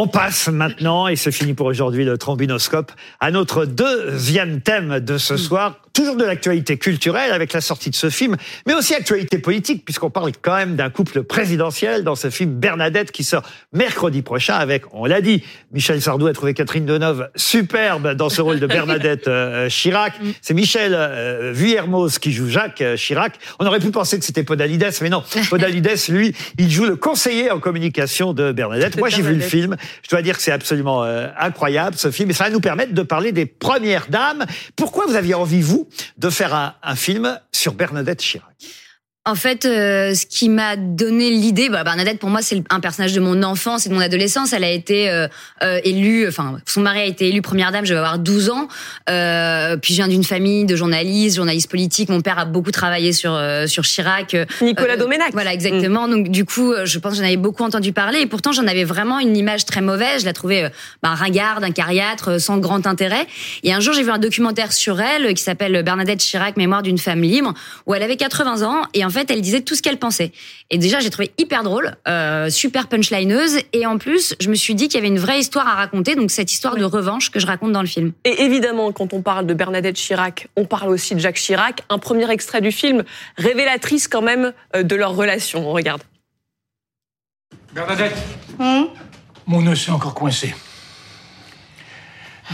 On passe maintenant, et c'est fini pour aujourd'hui, le trombinoscope, à notre deuxième thème de ce soir, toujours de l'actualité culturelle avec la sortie de ce film, mais aussi actualité politique, puisqu'on parle quand même d'un couple présidentiel dans ce film Bernadette qui sort mercredi prochain avec, on l'a dit, Michel Sardou a trouvé Catherine Deneuve superbe dans ce rôle de Bernadette euh, Chirac. C'est Michel euh, Vuillermoz qui joue Jacques euh, Chirac. On aurait pu penser que c'était Podalides, mais non. Podalides, lui, il joue le conseiller en communication de Bernadette. Moi, j'ai vu le film. Je dois dire que c'est absolument incroyable ce film et ça va nous permettre de parler des premières dames. Pourquoi vous aviez envie, vous, de faire un, film sur Bernadette Chirac en fait, euh, ce qui m'a donné l'idée, bah, Bernadette pour moi c'est un personnage de mon enfance et de mon adolescence. Elle a été euh, euh, élue, enfin son mari a été élu première dame. Je vais avoir 12 ans. Euh, puis je viens d'une famille de journalistes, journalistes politiques. Mon père a beaucoup travaillé sur sur Chirac. Nicolas Doménac. Voilà exactement. Donc du coup, je pense que j'en avais beaucoup entendu parler et pourtant j'en avais vraiment une image très mauvaise. Je la trouvais bah, ringarde, un cariâtre, sans grand intérêt. Et un jour j'ai vu un documentaire sur elle qui s'appelle Bernadette Chirac, mémoire d'une femme libre, où elle avait 80 ans et en fait fait, elle disait tout ce qu'elle pensait. Et déjà, j'ai trouvé hyper drôle, euh, super punchlineuse. Et en plus, je me suis dit qu'il y avait une vraie histoire à raconter, donc cette histoire de revanche que je raconte dans le film. Et évidemment, quand on parle de Bernadette Chirac, on parle aussi de Jacques Chirac. Un premier extrait du film, révélatrice quand même euh, de leur relation. On regarde. Bernadette hum Mon nœud s'est encore coincé.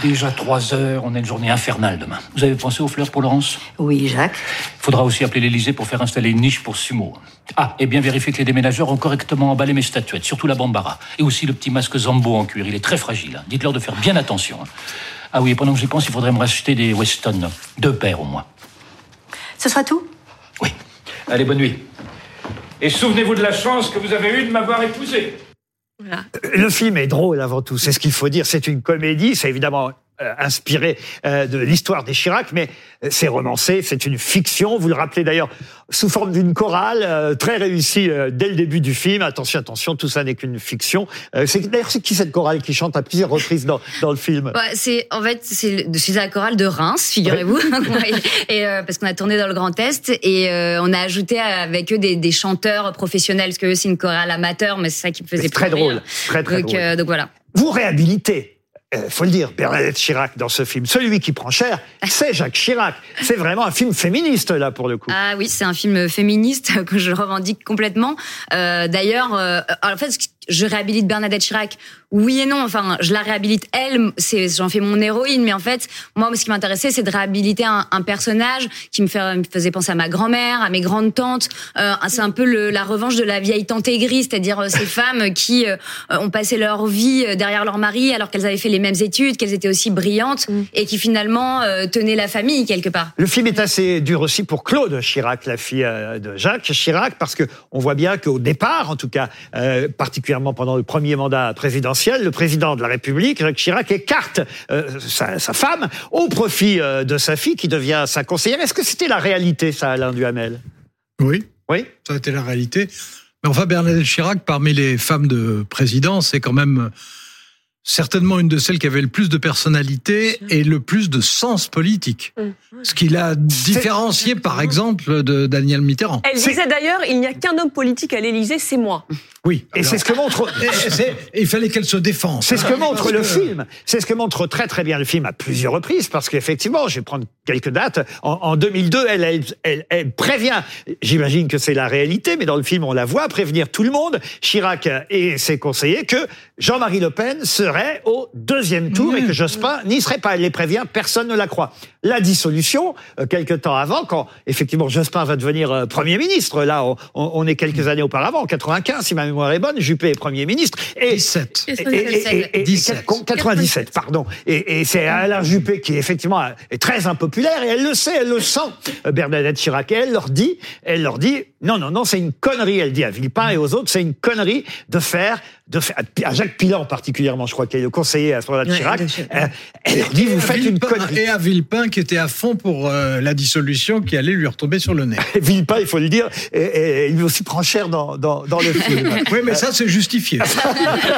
Déjà trois heures, on a une journée infernale demain. Vous avez pensé aux fleurs pour Laurence? Oui, Jacques. Il faudra aussi appeler l'Élysée pour faire installer une niche pour Sumo. Ah, et bien vérifier que les déménageurs ont correctement emballé mes statuettes, surtout la bambara. Et aussi le petit masque Zambo en cuir, il est très fragile. Hein. Dites-leur de faire bien attention. Hein. Ah oui, et pendant que j'y pense, il faudrait me racheter des Weston. Deux paires au moins. Ce sera tout? Oui. Allez, bonne nuit. Et souvenez-vous de la chance que vous avez eue de m'avoir épousé. Le film est drôle avant tout, c'est ce qu'il faut dire. C'est une comédie, c'est évidemment inspiré euh, de l'histoire des Chirac, mais euh, c'est romancé, c'est une fiction. Vous le rappelez d'ailleurs sous forme d'une chorale très réussie dès le début du film. Attention, attention, tout ça n'est qu'une fiction. c'est d'ailleurs c'est qui cette chorale qui chante à plusieurs reprises dans, dans le film? C'est en fait c'est la chorale de Reims, figurez-vous, et parce qu'on a tourné dans le Grand Est et on a ajouté avec eux des, des chanteurs professionnels parce que c'est une chorale amateur, mais c'est ça qui me faisait très drôle, très très donc, drôle. donc voilà. Vous réhabilitez euh, faut le dire, Bernadette Chirac dans ce film. Celui qui prend cher, c'est Jacques Chirac. C'est vraiment un film féministe là pour le coup. Ah oui, c'est un film féministe que je revendique complètement. Euh, D'ailleurs, euh, en fait, je réhabilite Bernadette Chirac. Oui et non. Enfin, je la réhabilite elle. C'est, j'en fais mon héroïne. Mais en fait, moi, ce qui m'intéressait, c'est de réhabiliter un, un, personnage qui me, fait, me, faisait penser à ma grand-mère, à mes grandes tantes. Euh, c'est un peu le, la revanche de la vieille tante aigrie, c'est-à-dire euh, ces femmes qui euh, ont passé leur vie derrière leur mari alors qu'elles avaient fait les mêmes études, qu'elles étaient aussi brillantes mm. et qui finalement tenaient la famille quelque part. Le film est assez dur aussi pour Claude Chirac, la fille de Jacques Chirac, parce que on voit bien qu'au départ, en tout cas, particulièrement pendant le premier mandat présidentiel, le président de la République, Jacques Chirac, écarte euh, sa, sa, femme au profit euh, de sa fille qui devient sa conseillère. Est-ce que c'était la réalité, ça, Alain Duhamel? Oui. Oui. Ça a été la réalité. Mais enfin, Bernadette Chirac, parmi les femmes de président, c'est quand même certainement une de celles qui avait le plus de personnalité et le plus de sens politique. Mm. Ce qui l'a différencié, par exemple, de Daniel Mitterrand. Elle disait d'ailleurs, il n'y a qu'un homme politique à l'Élysée, c'est moi. Oui. Et c'est ce que montre. il fallait qu'elle se défende. C'est ce que montre le film. C'est ce que montre très très bien le film à plusieurs reprises, parce qu'effectivement, je vais prendre quelques dates. En, en 2002, elle, elle, elle, elle, prévient. J'imagine que c'est la réalité, mais dans le film, on la voit prévenir tout le monde, Chirac et ses conseillers, que Jean-Marie Le Pen serait au deuxième tour et que Jospin n'y serait pas. Elle les prévient, personne ne la croit. La dissolution, euh, quelques temps avant, quand effectivement Jospin va devenir euh, Premier ministre, là on, on, est quelques années auparavant, en 95 si ma mémoire est bonne, Juppé est Premier ministre. Et, 17. Et, et, 17. 97, pardon. Et, c'est Alain Juppé qui effectivement est très impopulaire et elle le sait, elle le sent, euh, Bernadette Chirac. Et elle leur dit, elle leur dit, non, non, non, c'est une connerie, elle dit à Villepin et aux autres, c'est une connerie de faire de faire, à Jacques Pilan particulièrement, je crois, qui est le conseiller à ce moment-là de Chirac, euh, elle leur dit, vous faites une connerie. Et à Villepin, qui était à fond pour euh, la dissolution, qui allait lui retomber sur le nez. Villepin, il faut le dire, et, et, lui aussi prend cher dans, dans, dans le film. oui, mais ça, c'est justifié.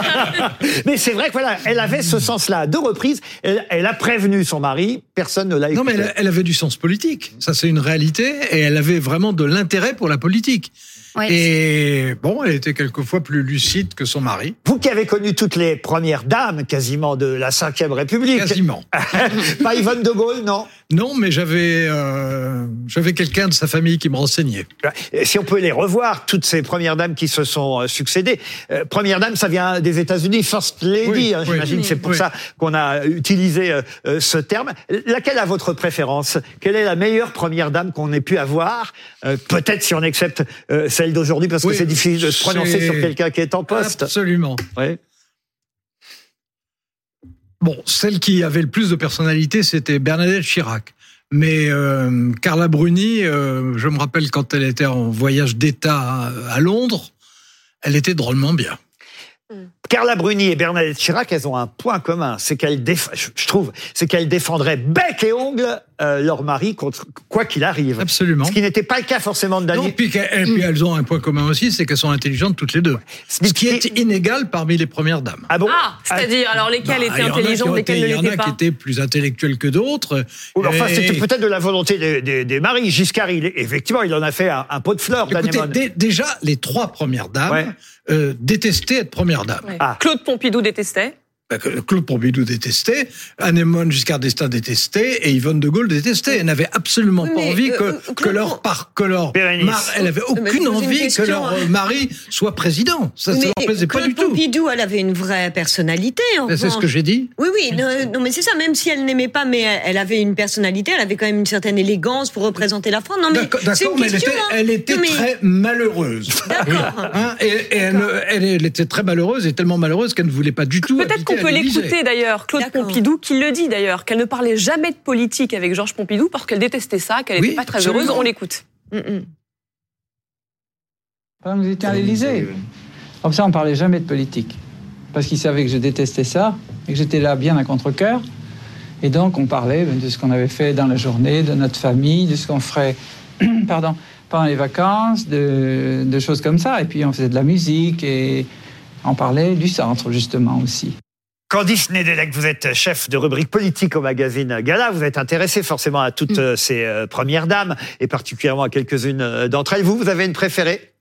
mais c'est vrai que voilà, elle avait ce sens-là. À deux reprises, elle, elle, a prévenu son mari, personne ne l'a écouté. Non, mais elle, elle avait du sens politique. Ça, c'est une réalité, et elle avait vraiment de l'intérêt pour la politique. Ouais. Et bon, elle était quelquefois plus lucide que son mari. Vous qui avez connu toutes les premières dames quasiment de la Ve République. Quasiment. Pas Yvonne de Gaulle, non? Non, mais j'avais euh, j'avais quelqu'un de sa famille qui me renseignait. Si on peut les revoir, toutes ces premières dames qui se sont euh, succédées. Euh, première dame, ça vient des États-Unis, First Lady, Oui, hein, oui. j'imagine. C'est pour Oui. ça qu'on a utilisé euh, ce terme. Laquelle a votre préférence? Quelle est la meilleure première dame qu'on ait pu avoir? Peut-être si on accepte celle d'aujourd'hui, parce que c'est difficile de se prononcer sur quelqu'un qui est en poste. Absolument. Ouais. Bon, celle qui avait le plus de personnalité, c'était Bernadette Chirac. Mais euh, Carla Bruni, euh, je me rappelle quand elle était en voyage d'État à, Londres, elle était drôlement bien. Carla Bruni et Bernadette Chirac, elles ont un point commun, c'est qu'elles, déf- je trouve, c'est qu'elles défendraient bec et ongle euh, leur mari contre quoi qu'il arrive. Absolument. Ce qui n'était pas le cas forcément de Non, Daniel. puis, et puis elles ont un point commun aussi, c'est qu'elles sont intelligentes toutes les deux. Ce qui est inégal parmi les premières dames. Ah bon Ah, c'est-à-dire, alors lesquelles Bah, étaient intelligentes, lesquelles ne Il y en l'étaient a pas qui étaient plus intellectuelles que d'autres. Ou enfin, Et- c'était peut-être de la volonté des, des- des maris. Giscard, il, effectivement, il en a fait un, un pot de fleurs, Écoutez, déjà, les trois premières dames Ouais. Euh, détestaient être première dame. Ouais. Ah. Claude Pompidou détestait. Bah, Claude Pompidou détestait, Anémone Giscard d'Estaing détestait et Yvonne de Gaulle détestait. Elle n'avait absolument Oui, pas mais, envie euh, que, euh, que leur par, que leur mar- elle avait aucune envie que leur hein. mari soit président. Ça, Mais leur plaisait pas Claude du tout. Pompidou, elle avait une vraie personnalité. C'est ce que j'ai dit. Oui, oui, non, non, mais c'est ça. Même si elle n'aimait pas, mais elle- avait une personnalité. Elle avait quand même une certaine élégance pour représenter la France. Non, mais D'accord, c'est d'accord, une mais elle question. était, hein. elle était mais- très malheureuse. D'accord. Hein, et et elle, elle, elle était très malheureuse et tellement malheureuse qu'elle ne voulait pas du tout. Peut-être qu'on peut l'écouter d'ailleurs, Claude. Pompidou, qui le dit d'ailleurs, qu'elle ne parlait jamais de politique avec Georges Pompidou parce qu'elle détestait ça, qu'elle Oui, n'était pas très absolument. heureuse. On l'écoute. Mm, mm. Pendant que vous étiez à l'Élysée. Comme ça, on parlait jamais de politique. Parce qu'ils savaient que je détestais ça et que j'étais là bien à contre-cœur. Et donc, on parlait ben, de ce qu'on avait fait dans la journée, de notre famille, de ce qu'on ferait pardon, pendant les vacances, de, de choses comme ça. Et puis, on faisait de la musique et on parlait du centre, justement, aussi. Candice Nedelec, vous êtes chef de rubrique politique au magazine Gala. Vous êtes intéressé forcément à toutes euh, ces euh, premières dames et particulièrement à quelques-unes euh, d'entre elles. Vous, vous avez une préférée?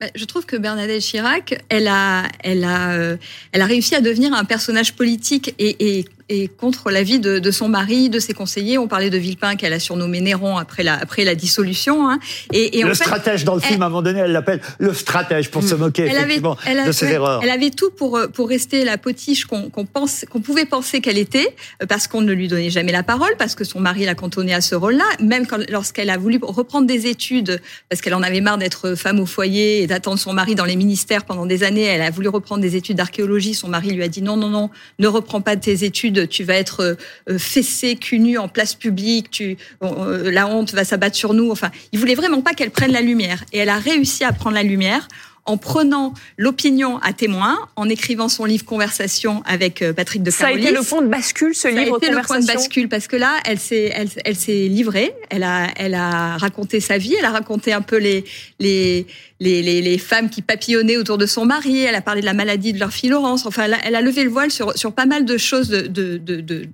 Bah, Je trouve que Bernadette Chirac, elle a, elle a, elle a réussi à devenir un personnage politique et, et, et contre l'avis de, de son mari, de ses conseillers. On parlait de Villepin qu'elle a surnommé Néron après la, après la dissolution. Hein. Et, et en Le fait, stratège dans le film, à un moment donné, elle l'appelle le stratège pour se moquer elle avait, effectivement elle, a- de ses ouais, erreurs. elle avait tout pour pour rester la potiche qu'on pense qu'on pouvait penser qu'elle était parce qu'on ne lui donnait jamais la parole parce que son mari l'a cantonnée à ce rôle-là même lorsqu'elle a voulu reprendre des études parce qu'elle en avait marre d'être femme au foyer et d'attendre son mari dans les ministères pendant des années elle a voulu reprendre des études d'archéologie son mari lui a dit non non non ne reprends pas tes études tu vas être euh, fessée cul nu en place publique tu la honte va s'abattre sur nous enfin il voulait vraiment pas qu'elle prenne la lumière et elle a réussi à prendre la lumière en prenant l'opinion à témoin, en écrivant son livre Conversation avec euh, Patrick de Ça a Carolis. été le point de bascule, ce Ça a livre été le point de bascule parce que là, elle s'est, elle, elle s'est livrée. Elle a, elle a raconté sa vie. Elle a raconté un peu les, les, les, les, les femmes qui papillonnaient autour de son mari. Elle a parlé de la maladie de leur fille Laurence. Enfin, elle a, elle a levé le voile sur, sur pas mal de choses de, de, de,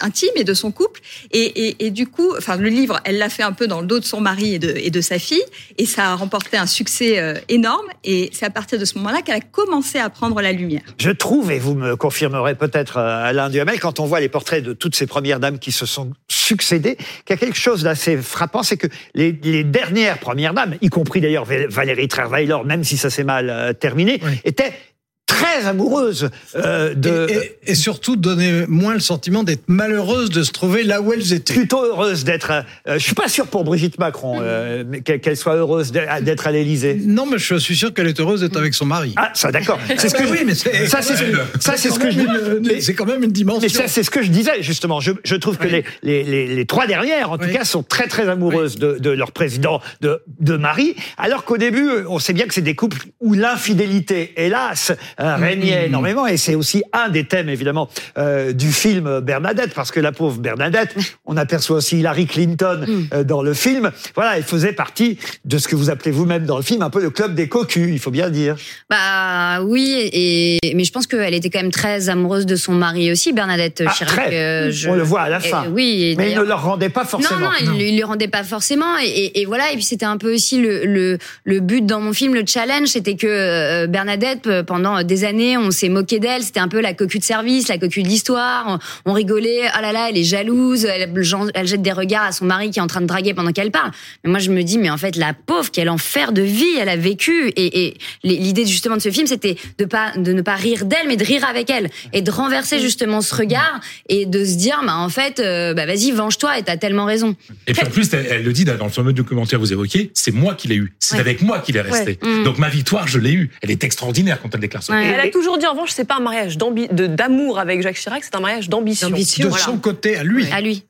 intimes et de son couple. Et, et, et du coup, enfin, le livre, elle l'a fait un peu dans le dos de son mari et de, et de sa fille. Et ça a remporté un succès euh, énorme. Et c'est à partir de ce moment-là qu'elle a commencé à prendre la lumière. Je trouve, et vous me confirmerez peut-être euh, Alain Duhamel, quand on voit les portraits de toutes ces premières dames qui se sont succédées, qu'il y a quelque chose d'assez frappant, c'est que les, les dernières premières dames, y compris d'ailleurs Val- Valérie Trierweiler, même si ça s'est mal euh, terminé, Oui. étaient très amoureuses euh, de... Et, et- et surtout donner moins le sentiment d'être malheureuse de se trouver là où elles étaient. plutôt heureuse d'être. euh, je suis pas sûr pour Brigitte Macron euh, qu'elle soit heureuse d'être à l'Élysée. Non, mais je suis sûr qu'elle est heureuse d'être avec son mari. Ah, ça d'accord. C'est ce que je- oui, mais ça c'est ce que ça c'est ce que je C'est quand même une dimension. Mais ça, c'est ce que je disais, justement. Je, je trouve que Oui. les, les, les, les trois dernières, en tout cas, sont très, très amoureuses de, de leur président, de, de Marie. Alors qu'au début, on sait bien que c'est des couples où l'infidélité, hélas, euh, régnait énormément. Et c'est aussi un des thèmes, évidemment, euh, du film Bernadette, parce que la pauvre Bernadette, on aperçoit aussi Hillary Clinton euh, dans le film. Voilà, elle faisait partie de ce que vous appelez vous-même dans le film un peu le club des cocus, il faut bien le dire. Bah oui, et mais je pense qu'elle était quand même très amoureuse de son mari aussi, Bernadette Ah, Chirac. très. euh, je- On le voit à la fin. oui, Mais il ne leur rendait pas forcément. Non, non, il, il lui rendait pas forcément. Et, et- et voilà. Et puis c'était un peu aussi le, le, le but dans mon film, le challenge, c'était que Bernadette, euh, pendant des années, on s'est moqué d'elle. C'était un peu la cocu de service, la cocu de l'histoire. On, on rigolait. Ah là là, elle est jalouse. Elle, elle jette des regards à son mari qui est en train de draguer pendant qu'elle parle. Mais moi, je me dis, mais en fait, la pauvre, quel enfer de vie elle a vécu. Et, et l'idée justement de ce film, c'était de pas de ne pas rire d'elle, mais de rire avec elle et de renverser justement ce regard et de se dire, bah en fait, euh, bah vas-y, venge-toi. Et t'as tellement raison. Et puis en plus, elle, elle le dit dans le fameux documentaire que vous évoquez, c'est moi qui l'ai eu. C'est Ouais. avec moi qu'il est resté. Ouais. Mm. Donc ma victoire, je l'ai eue. Elle est extraordinaire quand elle déclare ça. Ouais. Elle a toujours dit en revanche, c'est pas un mariage d'amour avec Jacques Chirac, c'est un mariage d'ambition. D'ambition. De Voilà. son côté à lui. À lui.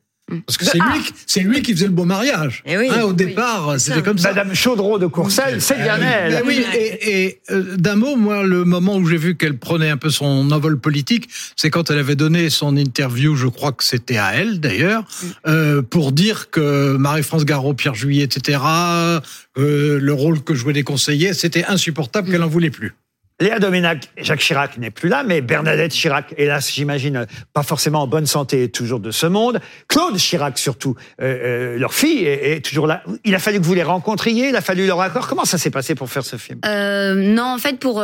Parce que c'est lui, qui- c'est lui qui faisait le beau mariage. Eh oui. Hein, au départ, c'était comme ça. Madame Chaudreau de Courcelles, c'est bien elle. Mais oui, et, et, euh, d'un mot, moi, le moment où j'ai vu qu'elle prenait un peu son envol politique, c'est quand elle avait donné son interview, je crois que c'était à elle d'ailleurs, euh, pour dire que Marie-France Garot, Pierre Juillet, etc., euh, le rôle que jouaient les conseillers, c'était insupportable, qu'elle en voulait plus. Léa Doménac, Jacques Chirac n'est plus là, mais Bernadette Chirac, hélas, j'imagine, pas forcément en bonne santé, toujours de ce monde. Claude Chirac, surtout, euh, euh, leur fille, est, toujours là. Il a fallu que vous les rencontriez, il a fallu leur accord. Comment ça s'est passé pour faire ce film? Euh, non, en fait, pour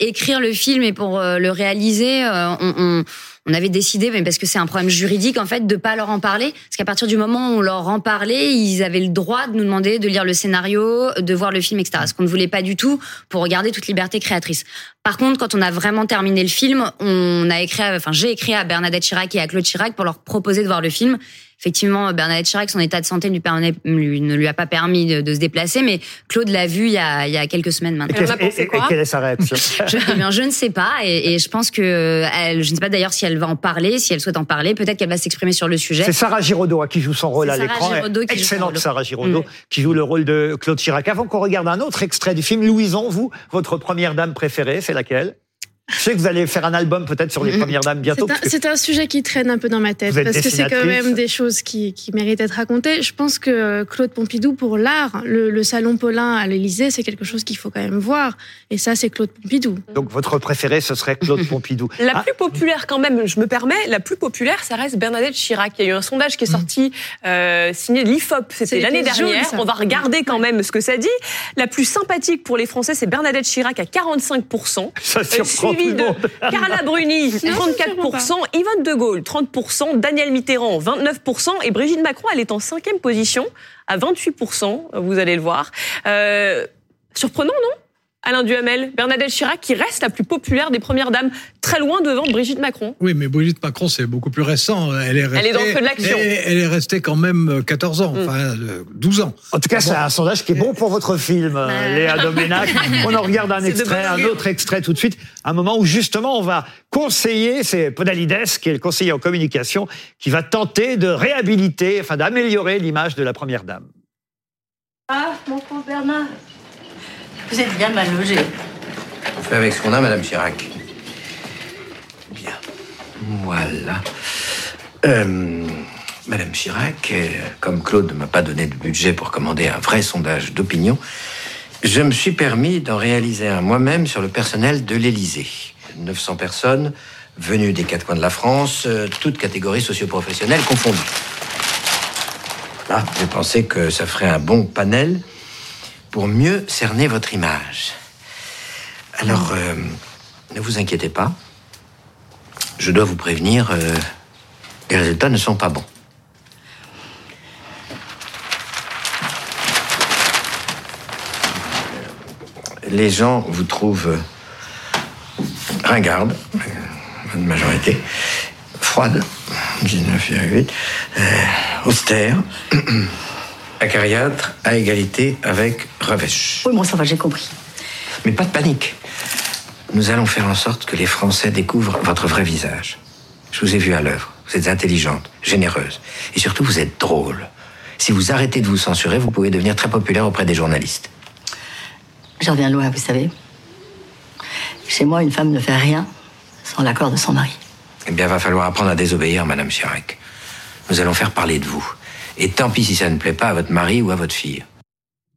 écrire le film et pour le réaliser, on, on avait décidé, mais parce que c'est un problème juridique, en fait, de pas leur en parler. Parce qu'à partir du moment où on leur en parlait, ils avaient le droit de nous demander de lire le scénario, de voir le film, etc. Ce qu'on ne voulait pas du tout pour regarder toute liberté créatrice. Par contre, quand on a vraiment terminé le film, on a écrit, enfin, j'ai écrit à Bernadette Chirac et à Claude Chirac pour leur proposer de voir le film. Effectivement, Bernadette Chirac, son état de santé ne lui, permet- lui- ne lui a pas permis de, de se déplacer, mais Claude l'a vu il y a, il y a quelques semaines maintenant. Et- quelle est sa réaction Je, eh bien, je ne sais pas, et, et je pense que elle, je ne sais pas d'ailleurs si elle va en parler, si elle souhaite en parler. Peut-être qu'elle va s'exprimer sur le sujet. C'est Sarah Giraudot hein, qui joue son rôle C'est à Sarah l'écran. Giraudot qui joue son Excellente rôle. Sarah Giraudot Mm. qui joue le rôle de Claude Chirac. Avant qu'on regarde un autre extrait du film, Louison, vous, votre première dame préférée, c'est laquelle? Je sais que vous allez faire un album peut-être sur les Mm. premières dames bientôt. C'est un, sujet qui traîne un peu dans ma tête parce que c'est quand même des choses qui, qui méritent d'être racontées. Je pense que euh, Claude Pompidou, pour l'art, le, le salon Paulin à l'Élysée, c'est quelque chose qu'il faut quand même voir. Et ça, c'est Claude Pompidou. Donc votre préféré, ce serait Claude Pompidou. La Ah, plus populaire quand même, je me permets, la plus populaire, ça reste Bernadette Chirac. Il y a eu un sondage qui est sorti, euh, signé de l'IFOP, c'était l'année dernière. On va regarder quand même ce que ça dit. La plus sympathique pour les Français, c'est Bernadette Chirac à 45%. ça surprend suivi de. Carla Bruni, ça me surprend 34%, Yvonne de Gaulle, 30%, Daniel Mitterrand, 29%, et Brigitte Macron, elle est en cinquième position, à 28%, vous allez le voir. Euh, surprenant, non? Alain Duhamel, Bernadette Chirac, qui reste la plus populaire des premières dames, très loin devant Brigitte Macron. Oui, mais Brigitte Macron, c'est beaucoup plus récent. Elle est, restée, est dans le feu de l'action. Elle, elle est restée quand même 14 ans, Mm. enfin euh, 12 ans. En tout cas, c'est un sondage qui est bon pour votre film, euh. Léa Doménac. On en regarde un extrait, un autre extrait tout de suite. Un moment où justement on va conseiller, c'est Podalides, qui est le conseiller en communication, qui va tenter de réhabiliter, enfin d'améliorer l'image de la première dame. Ah, mon pauvre Bernard. Vous êtes bien mal logé. On fait avec ce qu'on a, Madame Chirac. Bien. Voilà. Euh, Madame Chirac, euh, comme Claude ne m'a pas donné de budget pour commander un vrai sondage d'opinion, je me suis permis d'en réaliser un moi-même sur le personnel de l'Élysée. 900 personnes, venues des quatre coins de la France, euh, toutes catégories socioprofessionnelles confondues. Là, j'ai pensé que ça ferait un bon panel pour mieux cerner votre image. Alors, euh, ne vous inquiétez pas. Je dois vous prévenir, euh, les résultats ne sont pas bons. Les gens vous trouvent ringarde, euh, une majorité, froide, 19,8, euh, austère, acariâtre, à égalité avec Revêche. Oui, bon, ça va, j'ai compris. Mais pas de panique. Nous allons faire en sorte que les Français découvrent votre vrai visage. Je vous ai vu à l'œuvre. Vous êtes intelligente, généreuse. Et surtout, vous êtes drôle. Si vous arrêtez de vous censurer, vous pouvez devenir très populaire auprès des journalistes. J'en reviens loin, vous savez. Chez moi, une femme ne fait rien sans l'accord de son mari. Eh bien, va falloir apprendre à désobéir, Madame Chirac. Nous allons faire parler de vous. Et tant pis si ça ne plaît pas à votre mari ou à votre fille.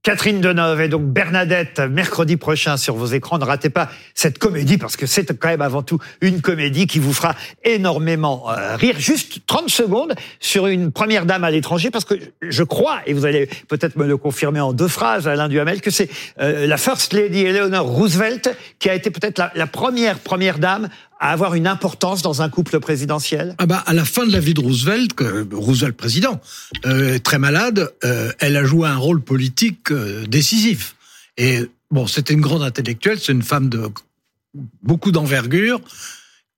Catherine Deneuve et donc Bernadette, mercredi prochain sur vos écrans. Ne ratez pas cette comédie parce que c'est quand même avant tout une comédie qui vous fera énormément euh, rire. Juste 30 secondes sur une première dame à l'étranger parce que je crois, et vous allez peut-être me le confirmer en deux phrases, Alain Duhamel, que c'est euh, la First Lady Eleanor Roosevelt qui a été peut-être la, la première première dame à avoir une importance dans un couple présidentiel? Ah bah à la fin de la vie de Roosevelt, que Roosevelt président, euh, très malade, euh, elle a joué un rôle politique euh, décisif. Et bon, c'était une grande intellectuelle, c'est une femme de beaucoup d'envergure,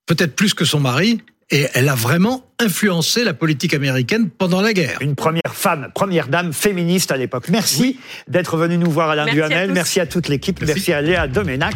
peut-être plus que son mari, et elle a vraiment influencé la politique américaine pendant la guerre. Une première femme, première dame féministe à l'époque. Merci d'être venu nous voir Alain Merci à Duhamel, merci à toute l'équipe, merci. à Léa Doménac.